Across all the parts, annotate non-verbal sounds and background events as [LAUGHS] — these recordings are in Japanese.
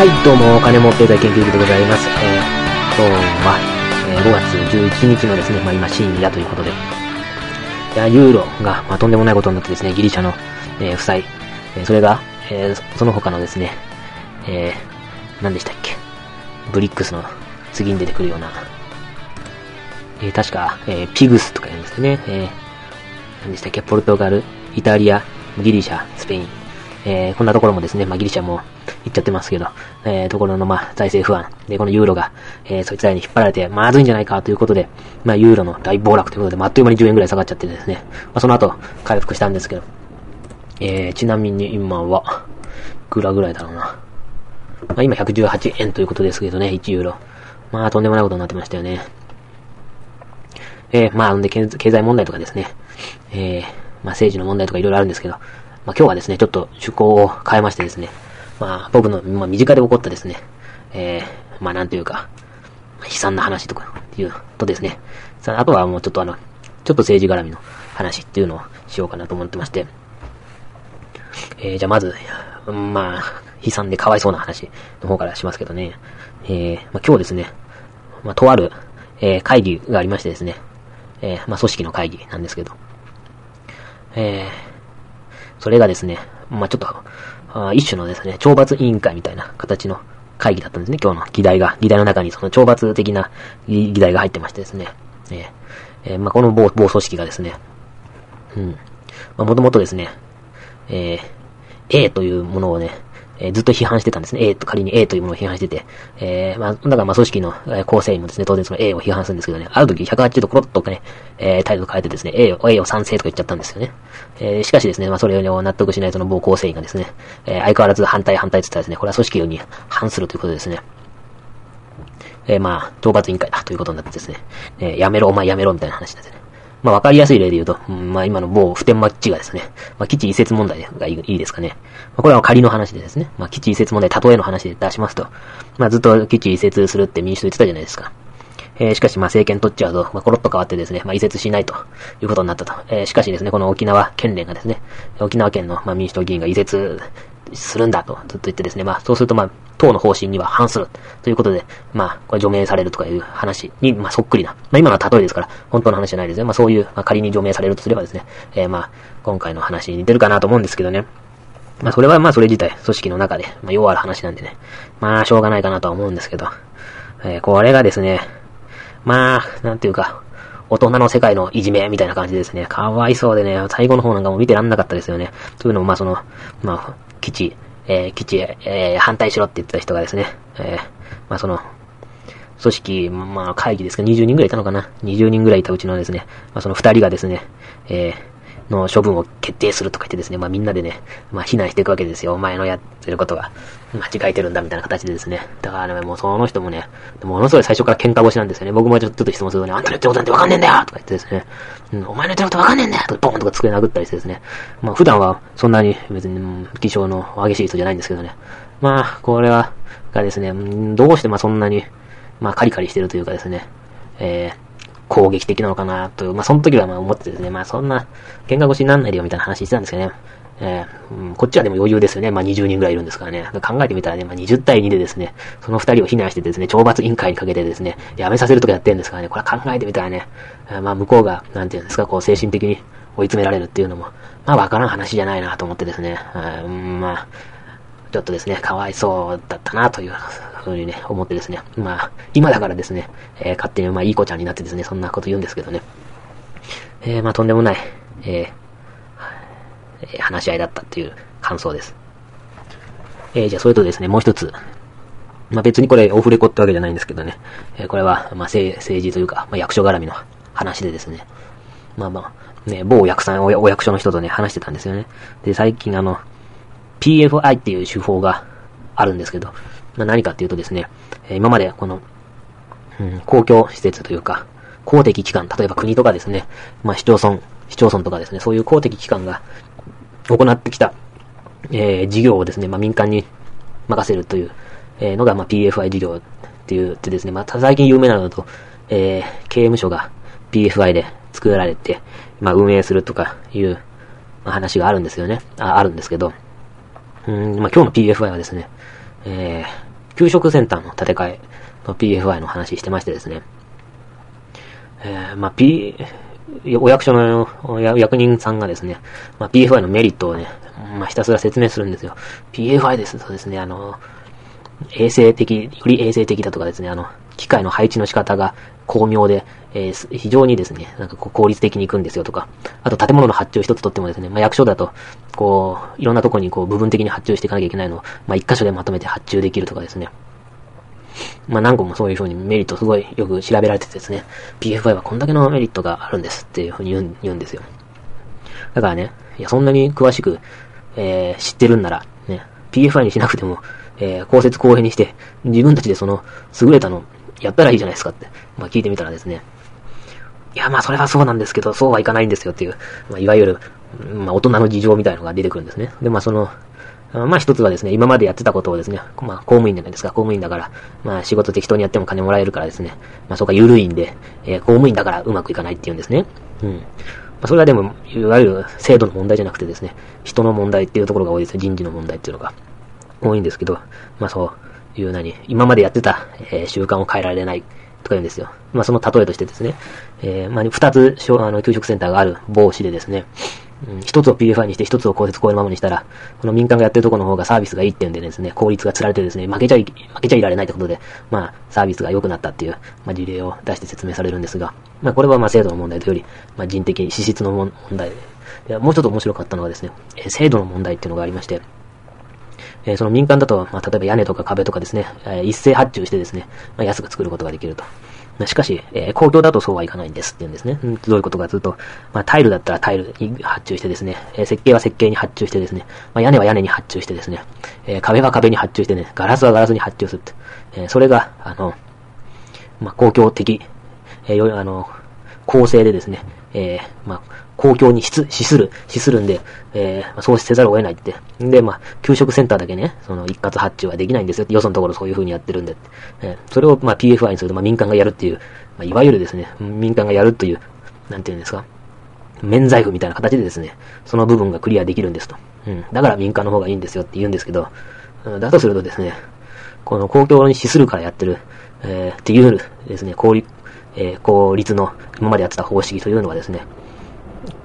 はい、どうも、お金持っていた研究所でございます。えー、今日は、えー5月11日のですね、まあ今深夜ということで、いや、ユーロが、まあとんでもないことになってですね、ギリシャの、えー負債、えーそれが、えーその他のですね、えー、何でしたっけ、ブリックスの次に出てくるような、えー確か、えーピグスとか言うんですよね、えー、何でしたっけ、ポルトガル、イタリア、ギリシャ、スペイン、えー、こんなところもですね、まあ、ギリシャも行っちゃってますけど、えー、ところの、まあ、財政不安。で、このユーロが、えー、そいつらに引っ張られて、まずいんじゃないかということで、まあ、ユーロの大暴落ということで、まあ、あっという間に10円ぐらい下がっちゃってですね、まあ、その後、回復したんですけど、えー、ちなみに今は、いくらぐらいだろうな。まあ、今118円ということですけどね、1ユーロ。まあ、とんでもないことになってましたよね。えー、まあ、んで、経経済問題とかですね、えー、まあ、政治の問題とかいろいろあるんですけど、まあ、今日はですね、ちょっと趣向を変えましてですね、まあ、僕の、まあ、身近で起こったですね、えー、まあ、なんというか、悲惨な話とかっていうとですね、さああとはもうちょっとあの、ちょっと政治絡みの話っていうのをしようかなと思ってまして、えー、じゃあまず、うんまあ、悲惨でかわいそうな話の方からしますけどね、えー、まあ、今日ですね、まあ、とある、えー、会議がありましてですね、えー、まあ、組織の会議なんですけど、えー、それがですね、まあ、ちょっと、あ一種のですね、懲罰委員会みたいな形の会議だったんですね、今日の議題が。議題の中にその懲罰的な議題が入ってましてですね。えーえーまあ、この某某組織がですね、うん。まあ、もともとですね、えー、A というものをね、えーずっと批判してたんですね。A と、仮に A というものを批判してて、えー、まあ、だからまあ組織の構成員もですね、当然その A を批判するんですけどね、ある時180度コロッとね、えー、態度変えてですね、A を、A を賛成とか言っちゃったんですよね。えー、しかしですね、まあそれを納得しないその某構成員がですね、えー、相変わらず反対反対って言ったらですね、これは組織に反するということですね、えー、まあ、懲罰委員会だということになってですね、えー、やめろ、お前やめろ、みたいな話ですね。まあ、わかりやすい例で言うと、うんまあ、今の某普天間基地がですね、まあ、基地移設問題がいいですかね。まあ、これは仮の話でですね、まあ、基地移設問題、例えの話で出しますと、まあ、ずっと基地移設するって民主党言ってたじゃないですか。えーしかし、ま、政権取っちゃうと、ま、コロッと変わってですね、ま、移設しないということになったと。えーしかしですね、この沖縄県連がですね、沖縄県の、ま、民主党議員が移設するんだとずっと言ってですね、まあ、そうすると、まあ、党の方針には反するということで、まあ、これ除名されるとかいう話に、まあ、そっくりな。まあ、今のは例えですから、本当の話じゃないですよ。まあ、そういう、まあ、仮に除名されるとすればですね、えーまあ、今回の話に似てるかなと思うんですけどね。まあ、それはまあ、それ自体、組織の中で、まあ、要ある話なんでね。まあ、しょうがないかなとは思うんですけど。えーこれがですね、まあ、なんていうか、大人の世界のいじめみたいな感じですね。かわいそうでね、最後の方なんかも見てらんなかったですよね。というのも、まあその、まあ、基地、えー基地へ、えー反対しろって言ってた人がですね、えーまあその、組織、まあ会議ですか、20人ぐらいいたのかな ?20 人ぐらいいたうちのですね、まあその2人がですね、えーの処分を決定するとか言ってですね、まあみんなでね、まあ非難していくわけですよ。お前のやってることが間違えてるんだみたいな形でですね。だからね、もうその人もね、ものすごい最初から喧嘩腰なんですよね。僕もちょっと質問するとね、あんたの言ってることなんてわかんねえんだよとか言ってですね、うん、お前の言ってることわかんねえんだよとかボーンとか机殴ったりしてですね。まあ普段はそんなに別に、うん気性の激しい人じゃないんですけどね。まあ、これは、がですね、どうしてまあそんなに、まあカリカリしてるというかですね、えー、攻撃的なのかなという、まあ、その時はまあ思ってですね、まあ、そんな、喧嘩腰になんないでよみたいな話してたんですけどね。えーうん、こっちはでも余裕ですよね。まあ、20人ぐらいいるんですからね。考えてみたらね、まあ、20対2でですね、その2人を非難してですね、懲罰委員会にかけてですね、やめさせるとかやってるんですからね、これ考えてみたらね、えーまあ、向こうが、なんていうんですか、こう、精神的に追い詰められるっていうのも、まあ、わからん話じゃないなと思ってですね、あーうんまあ、ちょっとですね、かわいそうだったなというふうにね、思ってですね。まあ、今だからですね、えー勝手にまあいい子ちゃんになってですね、そんなこと言うんですけどね。えー、まあとんでもない、えー話し合いだったっていう感想です。えーじゃあそれとですね、もう一つ。まあ別にこれオフレコってわけじゃないんですけどね。えーこれは、まあ政治というか、まあ役所絡みの話でですね。まあまあ、ね、某役さん、お役所の人とね、話してたんですよね。で、最近あの、PFI っていう手法があるんですけど、まあ、何かっていうとですね、え今までこの、うん、公共施設というか、公的機関、例えば国とかですね、まあ、市町村、市町村とかですね、そういう公的機関が行ってきた、えー事業をですね、まあ、民間に任せるという、えーのが、まあ、PFI 事業っていうってですね、まあ、最近有名なのだと、えー刑務所が PFI で作られて、まあ、運営するとかいう、まあ、話があるんですよね。あ、あるんですけど、うん、まあ、今日の PFI はですね、えー、給食センターの建て替えの PFI の話してましてですね。えー、まあ、P、お役所の役人さんがですね、まあ、PFI のメリットをね、まあ、ひたすら説明するんですよ。PFI ですとですね、あの、衛生的、より衛生的だとかですね、あの、機械の配置の仕方が巧妙で、えー、非常にですね、なんかこう効率的にいくんですよとか、あと建物の発注一つとってもですね、まあ、役所だと、こう、いろんなとこにこう部分的に発注していかなきゃいけないのを、まあ、一箇所でまとめて発注できるとかですね。まあ、何個もそういう風にメリットすごいよく調べられててですね、PFI はこんだけのメリットがあるんですっていう風に言うん言うんですよ。だからね、いや、そんなに詳しく、えー、知ってるんなら、ね、PFI にしなくても、えー、公設公平にして、自分たちでその、優れたの、やったらいいじゃないですかって、まあ聞いてみたらですね、いや、まあそれはそうなんですけど、そうはいかないんですよっていう、まあいわゆる、まあ大人の事情みたいのが出てくるんですね。で、まあその、まあ一つはですね、今までやってたことをですね、まあ公務員じゃないですか、公務員だから、まあ仕事適当にやっても金もらえるからですね、まあそこが緩いんで、えー、公務員だからうまくいかないっていうんですね。うん。まあそれはでも、いわゆる制度の問題じゃなくてですね、人の問題っていうところが多いですね、人事の問題っていうのが多いんですけど、まあそう。いう何、今までやってた、えー、習慣を変えられないとか言うんですよ。まあその例えとしてですね、えー、まあ二つ、あの、給食センターがある帽子でですね、うん、一つを PFI にして一つを公設公営のままにしたら、この民間がやってるところの方がサービスがいいっていうんでですね、効率が釣られてですね、負けちゃい、負けちゃいられないってことで、まあ、サービスが良くなったっていう、まあ、事例を出して説明されるんですが、まあ、これはまあ、制度の問題というより、まあ、人的、資質の問題。で、もうちょっと面白かったのはですね、制度の問題っていうのがありまして、えー、その民間だと、まあ、例えば屋根とか壁とかですね、えー、一斉発注してですね、まあ、安く作ることができると。しかし、えー、公共だとそうはいかないんですって言うんですね。どういうことかというと、まあ、タイルだったらタイルに発注してですね、えー、設計は設計に発注してですね、まあ、屋根は屋根に発注してですね、えー、壁は壁に発注してね、ガラスはガラスに発注するって。え、それが、あの、まあ、公共的、えー、あの、構成でですね、え、まあ、公共に資する、資するんで、えー、そうせざるを得ないって。で、まあ、給食センターだけね、その一括発注はできないんですよってよそのところそういう風にやってるんで。えー、それを、まあ、PFI にすると、まあ、民間がやるっていう、まあ、いわゆるですね、民間がやるという、なんていうんですか、免罪符みたいな形でですね、その部分がクリアできるんですと。うん。だから民間の方がいいんですよって言うんですけど、だとするとですね、この公共に資するからやってる、えー、っていうですね、効率、えー、効率の今までやってた方式というのはですね、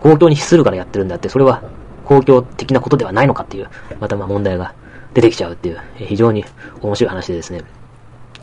公共に資するからやってるんだって、それは公共的なことではないのかっていう、またまあ問題が出てきちゃうっていう、非常に面白い話でですね、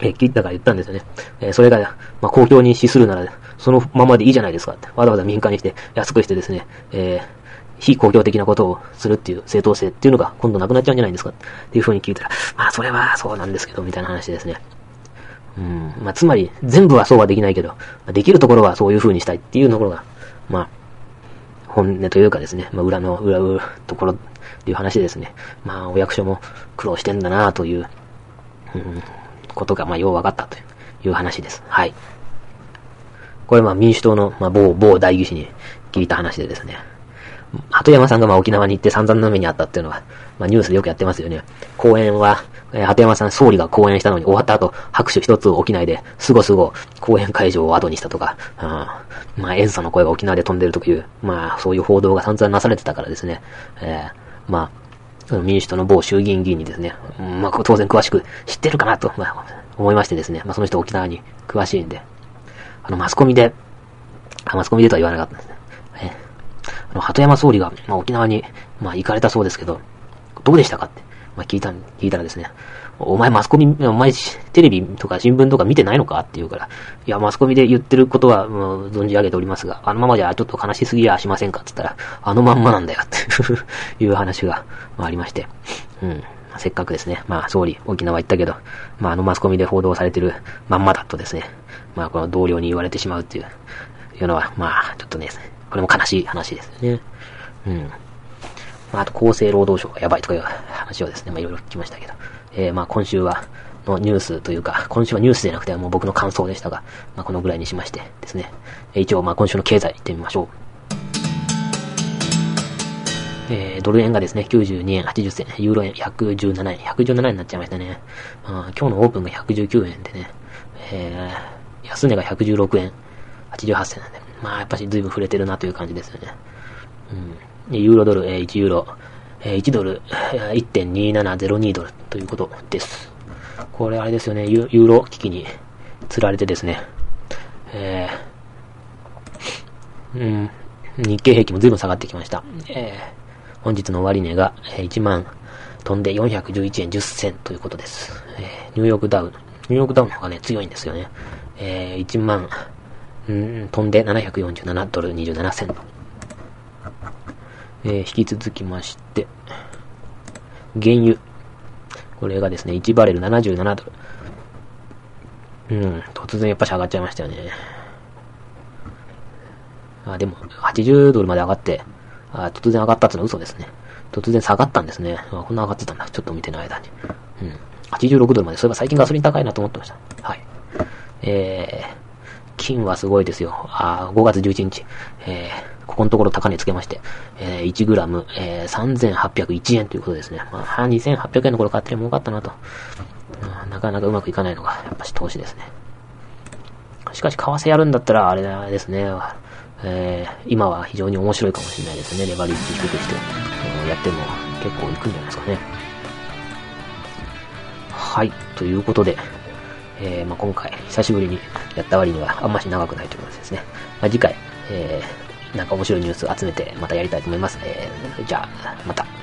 えー、だから言ったんですよね。え、それが、まあ、公共に資するなら、そのままでいいじゃないですかって。わざわざ民間にして、安くしてですね、えー、非公共的なことをするっていう正当性っていうのが今度なくなっちゃうんじゃないですかっていう風に聞いたら、まあそれはそうなんですけど、みたいな話ですね。うん。まあつまり、全部はそうはできないけど、できるところはそういう風にしたいっていうところが、まあ、本音というかですね、まあ、裏の、裏のところという話でですね。まあ、お役所も苦労してんだなという、うん、ことが、まあ、よう分かったという話です。はい。これ、まあ、民主党の、まあ、某、某代議士に聞いた話でですね。鳩山さんがまあ沖縄に行って散々な目にあったっていうのは、まあニュースでよくやってますよね。公演は、えー、鳩山さん、総理が講演したのに終わった後、拍手一つ起きないで、すごすご講演会場を後にしたとか、うん、まあ、演奏の声が沖縄で飛んでるという、まあ、そういう報道が散々なされてたからですね、えー、まあ、民主党の某衆議院議員にですね、まあ、当然詳しく知ってるかなと、まあ、思いましてですね、まあ、その人沖縄に詳しいんで、あの、マスコミで、あマスコミでとは言わなかったんですね。えー、あの、鳩山総理が、まあ、沖縄に、まあ、行かれたそうですけど、どうでしたかって。まあ、聞いた、聞いたらですね、お前マスコミ、お前テレビとか新聞とか見てないのかって言うから、いや、マスコミで言ってることは、もう存じ上げておりますが、あのままじゃちょっと悲しすぎやしませんかって言ったら、あのまんまなんだよって [LAUGHS] いう話が、まあ、ありまして、うん。せっかくですね、まあ、総理、沖縄行ったけど、まあ、あのマスコミで報道されてるまんまだとですね、まあ、この同僚に言われてしまうっていう、いうのは、まあ、ちょっとね、これも悲しい話ですよね。うん。あ、と厚生労働省がやばいとかいう話をですね、まあいろいろ聞きましたけど、えー、まあ今週は、のニュースというか、今週はニュースじゃなくてもう僕の感想でしたが、まあこのぐらいにしましてですね、え、一応まあ今週の経済行ってみましょう。えー、ドル円がですね、92円80銭、ユーロ円117円、117円になっちゃいましたね。あ今日のオープンが119円でね、えー、安値が116円88銭なんで、まあやっぱし随分触れてるなという感じですよね。うんユーロドル、え1ユーロ、え1ドル、1.2702ドルということです。これあれですよね、ユーロ危機に釣られてですね、えー、うん、日経平均も随分下がってきました。えー、本日の終値がえ1万飛んで411円10銭ということです。え、ニューヨークダウン、ニューヨークダウンの方がね、強いんですよね。えー、1万、うん、飛んで747ドル27銭。えー、引き続きまして、原油。これがですね、1バレル77ドル。うん、突然やっぱし上がっちゃいましたよね。あ、でも、80ドルまで上がって、あ、突然上がったってのは嘘ですね。突然下がったんですね。あ、こんな上がってたんだ。ちょっと見てない間に。うん。86ドルまで。そういえば最近ガソリン高いなと思ってました。はい。えー、金はすごいですよ。あ、5月11日。えー、ここのところ高値つけまして、えー、1グラム、えー、3801円ということですね。まあ、2800円の頃買っても儲かったなと。なかなかうまくいかないのが、やっぱし投資ですね。しかし、為替やるんだったら、あれですね、えー、今は非常に面白いかもしれないですね。レバリッジ低くして、やっても結構いくんじゃないですかね。はい、ということで、えー、まあ、今回、久しぶりにやった割にはあんまし長くないということですね。まあ、次回、えー、なんか面白いニュース集めてまたやりたいと思います。えー、じゃあ、また。